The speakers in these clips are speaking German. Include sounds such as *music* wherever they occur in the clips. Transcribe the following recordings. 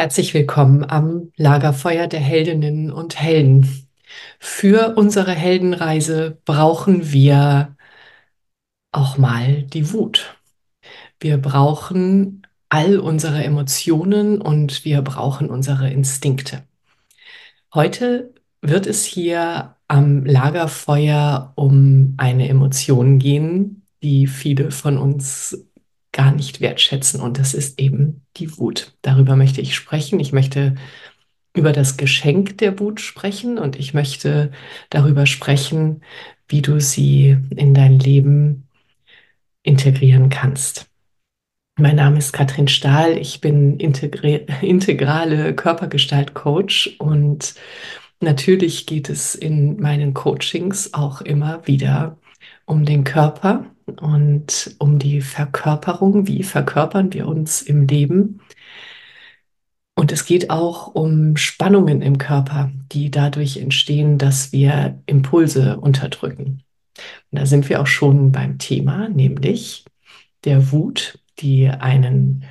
Herzlich willkommen am Lagerfeuer der Heldinnen und Helden. Für unsere Heldenreise brauchen wir auch mal die Wut. Wir brauchen all unsere Emotionen und wir brauchen unsere Instinkte. Heute wird es hier am Lagerfeuer um eine Emotion gehen, die viele von uns gar nicht wertschätzen. Und das ist eben die Wut. Darüber möchte ich sprechen. Ich möchte über das Geschenk der Wut sprechen und ich möchte darüber sprechen, wie du sie in dein Leben integrieren kannst. Mein Name ist Katrin Stahl. Ich bin integrale Körpergestalt-Coach und natürlich geht es in meinen Coachings auch immer wieder um den Körper und um die Verkörperung. Wie verkörpern wir uns im Leben? Und es geht auch um Spannungen im Körper, die dadurch entstehen, dass wir Impulse unterdrücken. Und da sind wir auch schon beim Thema, nämlich der Wut, die einen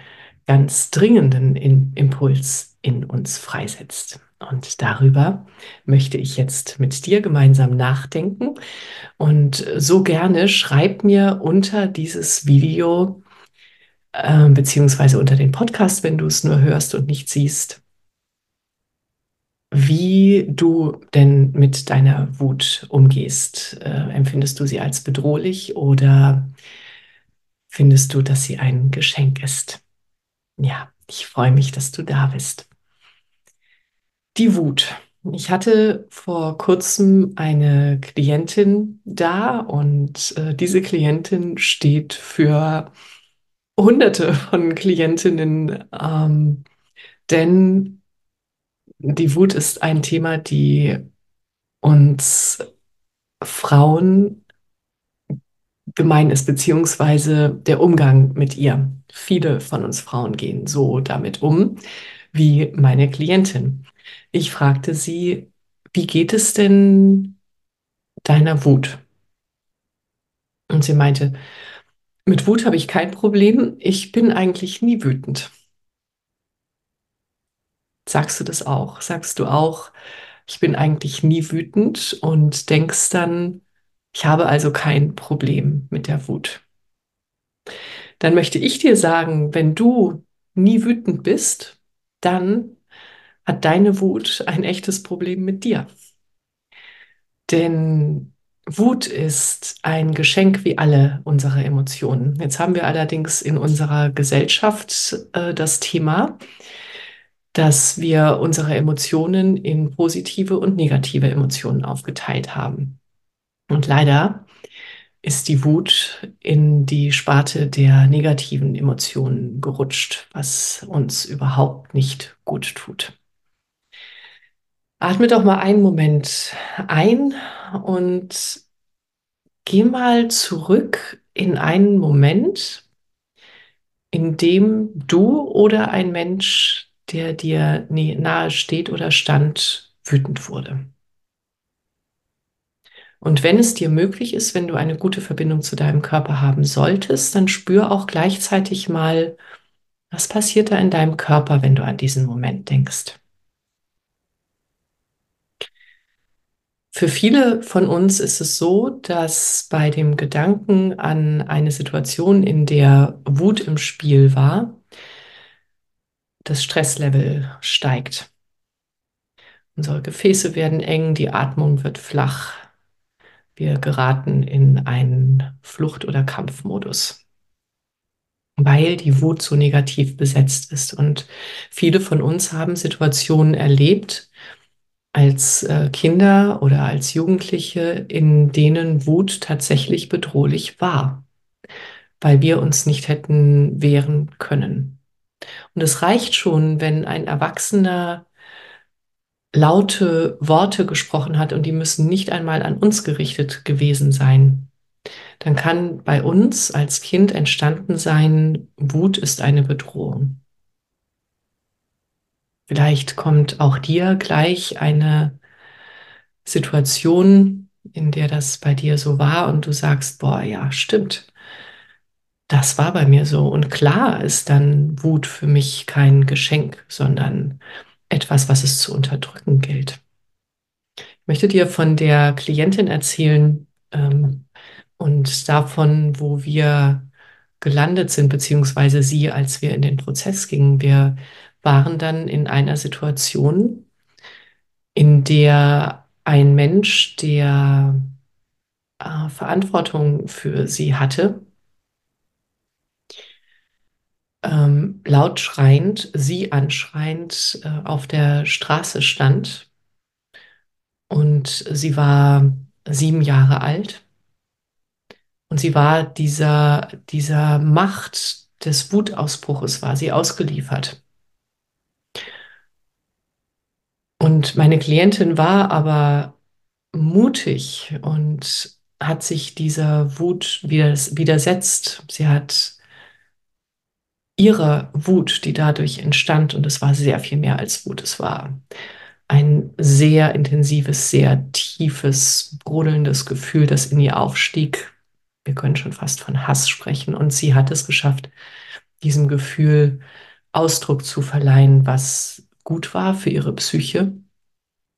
ganz dringenden Impuls in uns freisetzt. Und darüber möchte ich jetzt mit dir gemeinsam nachdenken. Und so gerne schreib mir unter dieses Video, äh, beziehungsweise unter den Podcast, wenn du es nur hörst und nicht siehst, wie du denn mit deiner Wut umgehst. Äh, empfindest du sie als bedrohlich oder findest du, dass sie ein Geschenk ist? Ja, ich freue mich, dass du da bist. Die Wut. Ich hatte vor kurzem eine Klientin da und äh, diese Klientin steht für hunderte von Klientinnen, ähm, denn die Wut ist ein Thema, die uns Frauen gemein ist, beziehungsweise der Umgang mit ihr. Viele von uns Frauen gehen so damit um wie meine Klientin. Ich fragte sie, wie geht es denn deiner Wut? Und sie meinte, mit Wut habe ich kein Problem, ich bin eigentlich nie wütend. Sagst du das auch? Sagst du auch, ich bin eigentlich nie wütend und denkst dann, ich habe also kein Problem mit der Wut. Dann möchte ich dir sagen, wenn du nie wütend bist, dann hat deine Wut ein echtes Problem mit dir. Denn Wut ist ein Geschenk wie alle unsere Emotionen. Jetzt haben wir allerdings in unserer Gesellschaft äh, das Thema, dass wir unsere Emotionen in positive und negative Emotionen aufgeteilt haben. Und leider ist die Wut in die Sparte der negativen Emotionen gerutscht, was uns überhaupt nicht gut tut. Atme doch mal einen Moment ein und geh mal zurück in einen Moment, in dem du oder ein Mensch, der dir nahe steht oder stand, wütend wurde. Und wenn es dir möglich ist, wenn du eine gute Verbindung zu deinem Körper haben solltest, dann spür auch gleichzeitig mal, was passiert da in deinem Körper, wenn du an diesen Moment denkst. Für viele von uns ist es so, dass bei dem Gedanken an eine Situation, in der Wut im Spiel war, das Stresslevel steigt. Unsere Gefäße werden eng, die Atmung wird flach. Wir geraten in einen Flucht- oder Kampfmodus, weil die Wut so negativ besetzt ist. Und viele von uns haben Situationen erlebt, als äh, Kinder oder als Jugendliche, in denen Wut tatsächlich bedrohlich war, weil wir uns nicht hätten wehren können. Und es reicht schon, wenn ein Erwachsener laute Worte gesprochen hat und die müssen nicht einmal an uns gerichtet gewesen sein, dann kann bei uns als Kind entstanden sein, Wut ist eine Bedrohung. Vielleicht kommt auch dir gleich eine Situation, in der das bei dir so war und du sagst, boah, ja, stimmt. Das war bei mir so. Und klar ist dann Wut für mich kein Geschenk, sondern etwas, was es zu unterdrücken gilt. Ich möchte dir von der Klientin erzählen ähm, und davon, wo wir gelandet sind, beziehungsweise sie, als wir in den Prozess gingen. Wir waren dann in einer Situation, in der ein Mensch, der äh, Verantwortung für sie hatte, ähm, laut schreiend, sie anschreiend äh, auf der Straße stand. Und sie war sieben Jahre alt. Und sie war dieser, dieser Macht des Wutausbruches, war sie ausgeliefert. Und meine Klientin war aber mutig und hat sich dieser Wut widersetzt. Sie hat ihre Wut, die dadurch entstand, und es war sehr viel mehr als Wut, es war ein sehr intensives, sehr tiefes, brodelndes Gefühl, das in ihr aufstieg. Wir können schon fast von Hass sprechen. Und sie hat es geschafft, diesem Gefühl Ausdruck zu verleihen, was gut war für ihre Psyche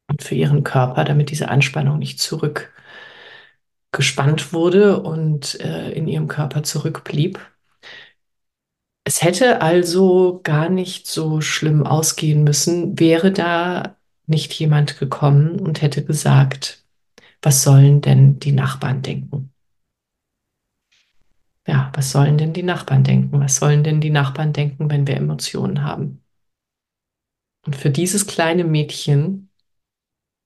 und für ihren Körper, damit diese Anspannung nicht zurückgespannt wurde und äh, in ihrem Körper zurückblieb. Es hätte also gar nicht so schlimm ausgehen müssen, wäre da nicht jemand gekommen und hätte gesagt, was sollen denn die Nachbarn denken? Ja, was sollen denn die Nachbarn denken? Was sollen denn die Nachbarn denken, wenn wir Emotionen haben? Und für dieses kleine Mädchen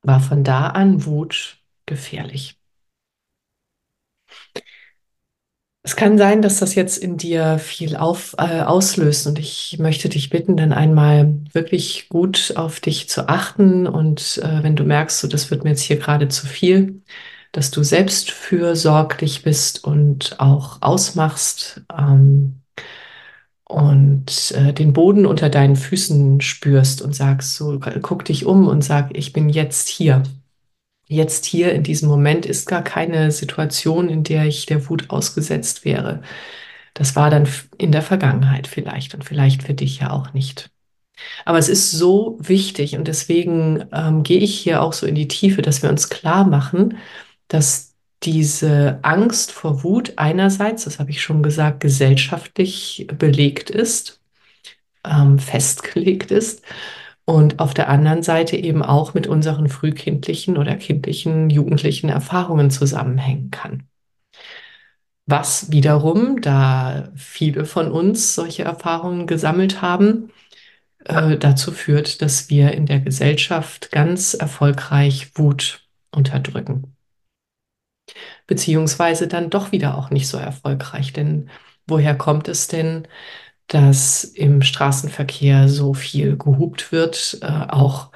war von da an Wut gefährlich. Es kann sein, dass das jetzt in dir viel auf, äh, auslöst und ich möchte dich bitten, dann einmal wirklich gut auf dich zu achten und äh, wenn du merkst, so, das wird mir jetzt hier gerade zu viel, dass du selbst fürsorglich bist und auch ausmachst ähm, und äh, den Boden unter deinen Füßen spürst und sagst, so guck dich um und sag, ich bin jetzt hier jetzt hier in diesem Moment ist gar keine Situation, in der ich der Wut ausgesetzt wäre. Das war dann in der Vergangenheit vielleicht und vielleicht für dich ja auch nicht. Aber es ist so wichtig und deswegen ähm, gehe ich hier auch so in die Tiefe, dass wir uns klar machen, dass diese Angst vor Wut einerseits, das habe ich schon gesagt, gesellschaftlich belegt ist, ähm, festgelegt ist und auf der anderen Seite eben auch mit unseren frühkindlichen oder kindlichen, jugendlichen Erfahrungen zusammenhängen kann. Was wiederum, da viele von uns solche Erfahrungen gesammelt haben, äh, dazu führt, dass wir in der Gesellschaft ganz erfolgreich Wut unterdrücken. Beziehungsweise dann doch wieder auch nicht so erfolgreich. Denn woher kommt es denn, dass im Straßenverkehr so viel gehupt wird, äh, auch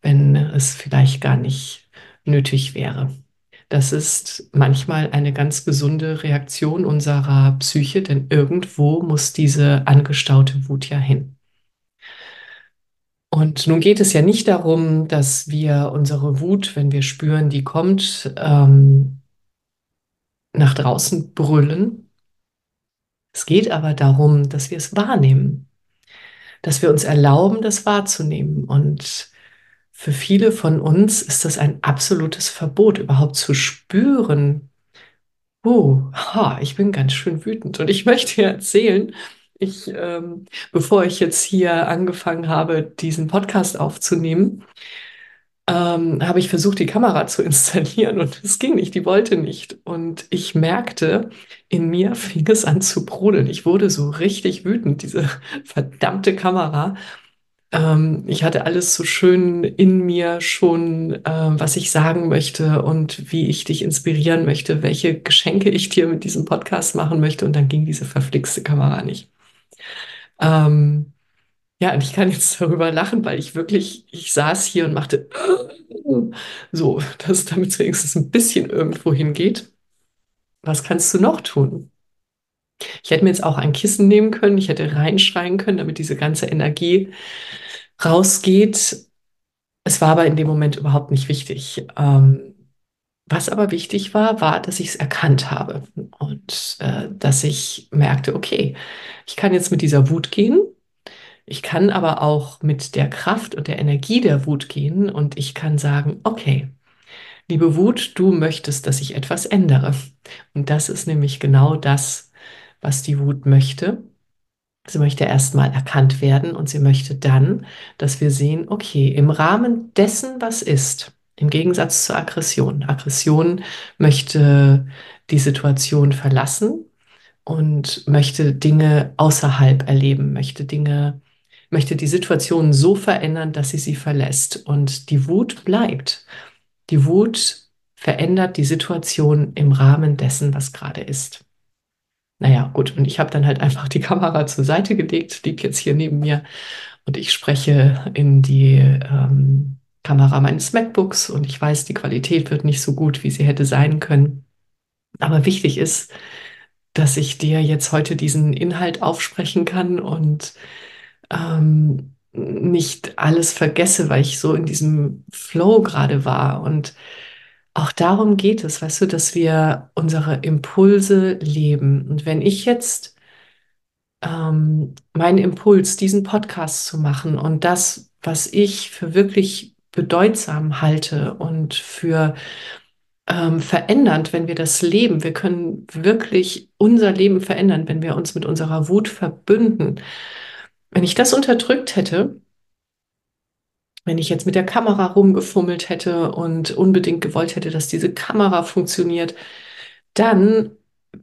wenn es vielleicht gar nicht nötig wäre. Das ist manchmal eine ganz gesunde Reaktion unserer Psyche, denn irgendwo muss diese angestaute Wut ja hin. Und nun geht es ja nicht darum, dass wir unsere Wut, wenn wir spüren, die kommt, ähm, nach draußen brüllen, es geht aber darum, dass wir es wahrnehmen, dass wir uns erlauben, das wahrzunehmen. Und für viele von uns ist das ein absolutes Verbot, überhaupt zu spüren, oh, ha, ich bin ganz schön wütend. Und ich *laughs* möchte dir erzählen, ich, ähm, bevor ich jetzt hier angefangen habe, diesen Podcast aufzunehmen, ähm, habe ich versucht, die Kamera zu installieren und es ging nicht, die wollte nicht. Und ich merkte, in mir *laughs* fing es an zu brodeln. Ich wurde so richtig wütend, diese *laughs* verdammte Kamera. Ähm, ich hatte alles so schön in mir schon, äh, was ich sagen möchte und wie ich dich inspirieren möchte, welche Geschenke ich dir mit diesem Podcast machen möchte. Und dann ging diese verflixte Kamera nicht. Ähm, Ja, und ich kann jetzt darüber lachen, weil ich wirklich, ich saß hier und machte *gasps* so, dass damit es wenigstens ein bisschen irgendwo hingeht. Was kannst du noch tun? Ich hätte mir jetzt auch ein Kissen nehmen können, ich hätte reinschreien können, damit diese ganze Energie rausgeht. Es war aber in dem Moment überhaupt nicht wichtig. Ähm, was aber wichtig war, war, dass ich es erkannt habe und äh, dass ich merkte, okay, ich kann jetzt mit dieser Wut gehen. Ich kann aber auch mit der Kraft und der Energie der Wut gehen und ich kann sagen, okay, liebe Wut, du möchtest, dass ich etwas ändere. Und das ist nämlich genau das, was die Wut möchte. Sie möchte erstmal erkannt werden und sie möchte dann, dass wir sehen, okay, im Rahmen dessen, was ist, im Gegensatz zur Aggression. Aggression möchte die Situation verlassen und möchte Dinge außerhalb erleben, möchte Dinge, möchte die Situation so verändern, dass sie sie verlässt. Und die Wut bleibt. Die Wut verändert die Situation im Rahmen dessen, was gerade ist. Naja, gut, und ich habe dann halt einfach die *laughs* Kamera zur Seite gelegt, liegt jetzt hier neben mir und ich spreche in die ähm, Kamera meines MacBooks und ich weiß, die Qualität wird nicht so gut, wie sie hätte sein können. Aber wichtig ist, dass ich dir jetzt heute diesen Inhalt aufsprechen kann und ähm, nicht alles vergesse, weil ich so in diesem Flow gerade war. Und auch darum geht es, weißt du, dass wir unsere Impulse leben. Und wenn ich jetzt ähm, meinen Impuls, diesen Podcast zu machen und das, was ich für wirklich bedeutsam halte und für ähm, verändernd, wenn wir das leben. Wir können wirklich unser Leben verändern, wenn wir uns mit unserer Wut verbünden. Wenn ich das unterdrückt hätte, wenn ich jetzt mit der Kamera rumgefummelt hätte und unbedingt gewollt hätte, dass diese Kamera funktioniert, dann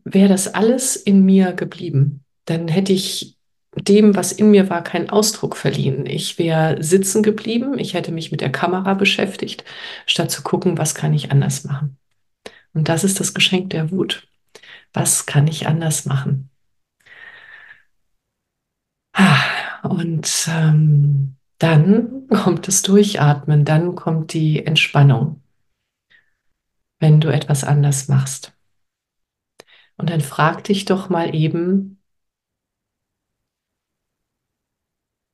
wäre das alles in mir geblieben. Dann hätte ich dem, was in mir war, keinen Ausdruck verliehen. Ich wäre sitzen geblieben, ich hätte mich mit der Kamera beschäftigt, statt zu gucken, was kann ich anders machen. Und das ist das Geschenk der Wut. Was kann ich anders machen? Und ähm, dann kommt das Durchatmen, dann kommt die Entspannung, wenn du etwas anders machst. Und dann frag dich doch mal eben,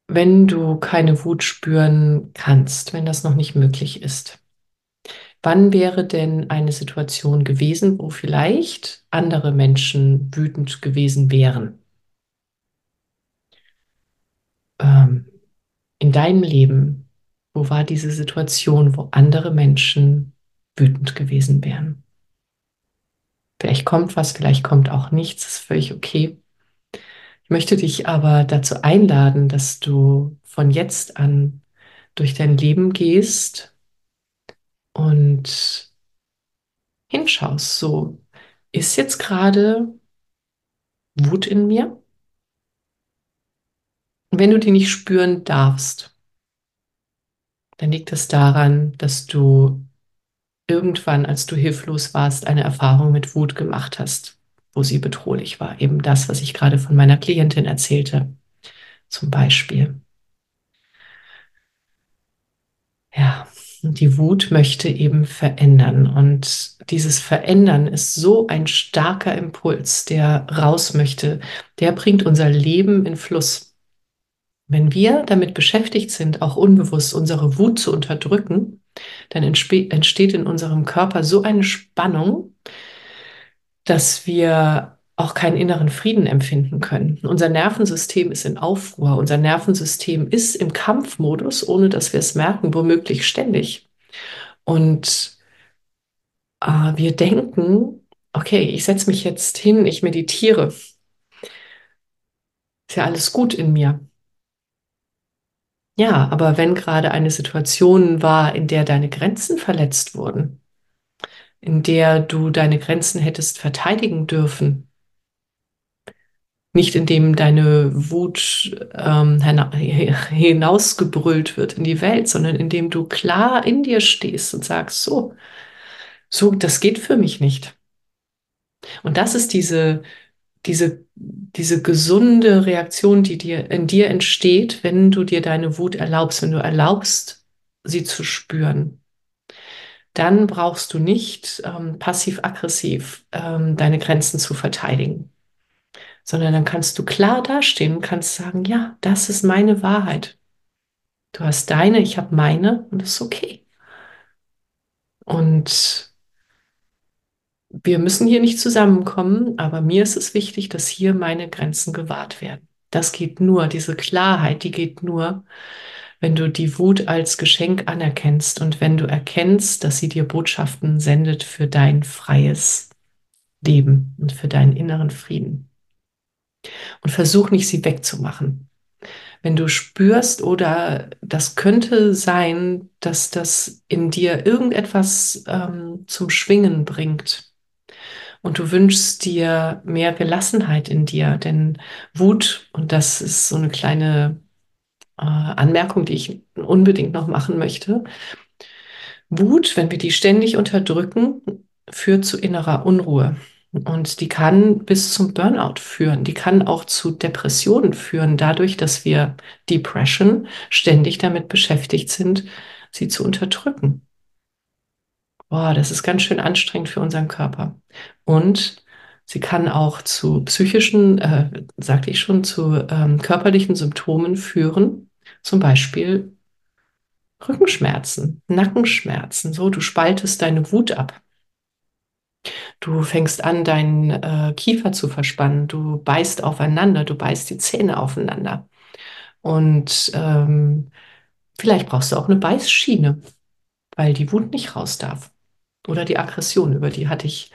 wenn du keine Wut spüren kannst, wenn das noch nicht möglich ist. Wann wäre denn eine Situation gewesen, wo vielleicht andere Menschen wütend gewesen wären? Ähm, in deinem Leben, wo war diese Situation, wo andere Menschen wütend gewesen wären? Vielleicht kommt was, vielleicht kommt auch nichts, ist völlig okay. Ich möchte dich aber dazu einladen, dass du von jetzt an durch dein Leben gehst und hinschaust, so ist jetzt gerade Wut in mir? Wenn du die nicht spüren darfst, dann liegt es daran, dass du irgendwann, als du hilflos warst, eine Erfahrung mit Wut gemacht hast, wo sie bedrohlich war. Eben das, was ich gerade von meiner Klientin erzählte, zum Beispiel. Ja, die Wut möchte eben verändern. Und dieses Verändern ist so ein starker Impuls, der raus möchte. Der bringt unser Leben in Fluss. Wenn wir damit beschäftigt sind, auch unbewusst unsere Wut zu unterdrücken, dann entsteht in unserem Körper so eine Spannung, dass wir auch keinen inneren Frieden empfinden können. Unser Nervensystem ist in Aufruhr, unser Nervensystem ist im Kampfmodus, ohne dass wir es merken, womöglich ständig. Und äh, wir denken, okay, ich setze mich jetzt hin, ich meditiere. Ist ja alles gut in mir. Ja, aber wenn gerade eine Situation war, in der deine Grenzen verletzt wurden, in der du deine Grenzen hättest verteidigen dürfen, nicht indem deine Wut ähm, *laughs* hinausgebrüllt wird in die Welt, sondern indem du klar in dir stehst und sagst, so, so, das geht für mich nicht. Und das ist diese diese, diese gesunde Reaktion, die dir in dir entsteht, wenn du dir deine Wut erlaubst, wenn du erlaubst, sie zu spüren, dann brauchst du nicht ähm, passiv-aggressiv ähm, deine Grenzen zu verteidigen, sondern dann kannst du klar dastehen und kannst sagen, ja, das ist meine Wahrheit. Du hast deine, ich habe meine und das ist okay. Und wir müssen hier nicht zusammenkommen, aber mir ist es wichtig, dass hier meine Grenzen gewahrt werden. Das geht nur, diese Klarheit, die geht nur, wenn du die Wut als Geschenk anerkennst und wenn du erkennst, dass sie dir Botschaften sendet für dein freies Leben und für deinen inneren Frieden. Und versuch nicht, sie wegzumachen. Wenn du spürst oder das könnte sein, dass das in dir irgendetwas ähm, zum Schwingen bringt, und du wünschst dir mehr Gelassenheit in dir, denn Wut, und das ist so eine kleine äh, Anmerkung, die ich unbedingt noch machen möchte, Wut, wenn wir die ständig unterdrücken, führt zu innerer Unruhe. Und die kann bis zum Burnout führen. Die kann auch zu Depressionen führen, dadurch, dass wir Depression ständig damit beschäftigt sind, sie zu unterdrücken. Boah, das ist ganz schön anstrengend für unseren Körper. Und sie kann auch zu psychischen, äh, sagte ich schon, zu ähm, körperlichen Symptomen führen. Zum Beispiel Rückenschmerzen, Nackenschmerzen. So, du spaltest deine Wut ab. Du fängst an, deinen äh, Kiefer zu verspannen. Du beißt aufeinander, du beißt die Zähne aufeinander. Und ähm, vielleicht brauchst du auch eine Beißschiene, weil die Wut nicht raus darf. Oder die Aggression, über die hatte ich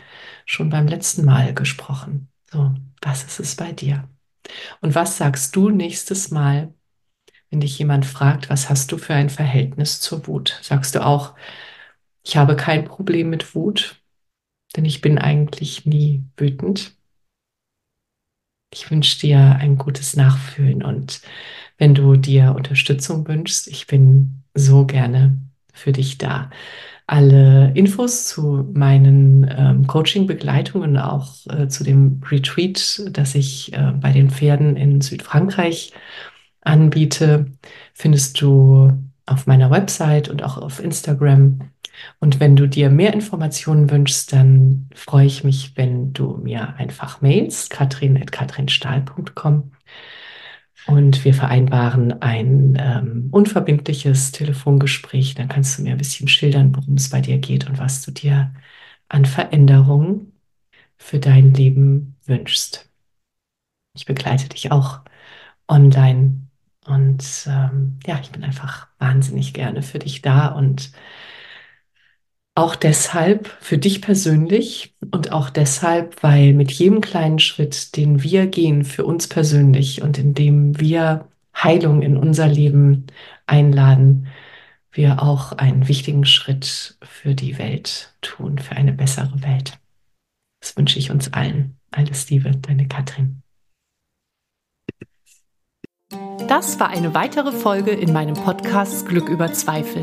schon beim letzten Mal gesprochen. So, was ist es bei dir? Und was sagst du nächstes Mal, wenn dich jemand fragt, was hast du für ein Verhältnis zur Wut? Sagst du auch, ich habe kein Problem mit Wut, denn ich bin eigentlich nie wütend. Ich wünsche dir ein gutes Nachfühlen und wenn du dir Unterstützung wünschst, ich bin so gerne für dich da alle Infos zu meinen ähm, Coaching-Begleitungen, auch äh, zu dem Retreat, das ich äh, bei den Pferden in Südfrankreich anbiete, findest du auf meiner Website und auch auf Instagram. Und wenn du dir mehr Informationen wünschst, dann freue ich mich, wenn du mir einfach mailst, katrin.katrinstahl.com und wir vereinbaren ein ähm, unverbindliches Telefongespräch. Dann kannst du mir ein bisschen schildern, worum es bei dir geht und was du dir an Veränderungen für dein Leben wünschst. Ich begleite dich auch online und ähm, ja, ich bin einfach wahnsinnig gerne für dich da und auch deshalb für dich persönlich und auch deshalb, weil mit jedem kleinen Schritt, den wir gehen für uns persönlich und in dem wir Heilung in unser Leben einladen, wir auch einen wichtigen Schritt für die Welt tun, für eine bessere Welt. Das wünsche ich uns allen. Alles Liebe, deine Katrin. Das war eine weitere Folge in meinem Podcast Glück über Zweifel.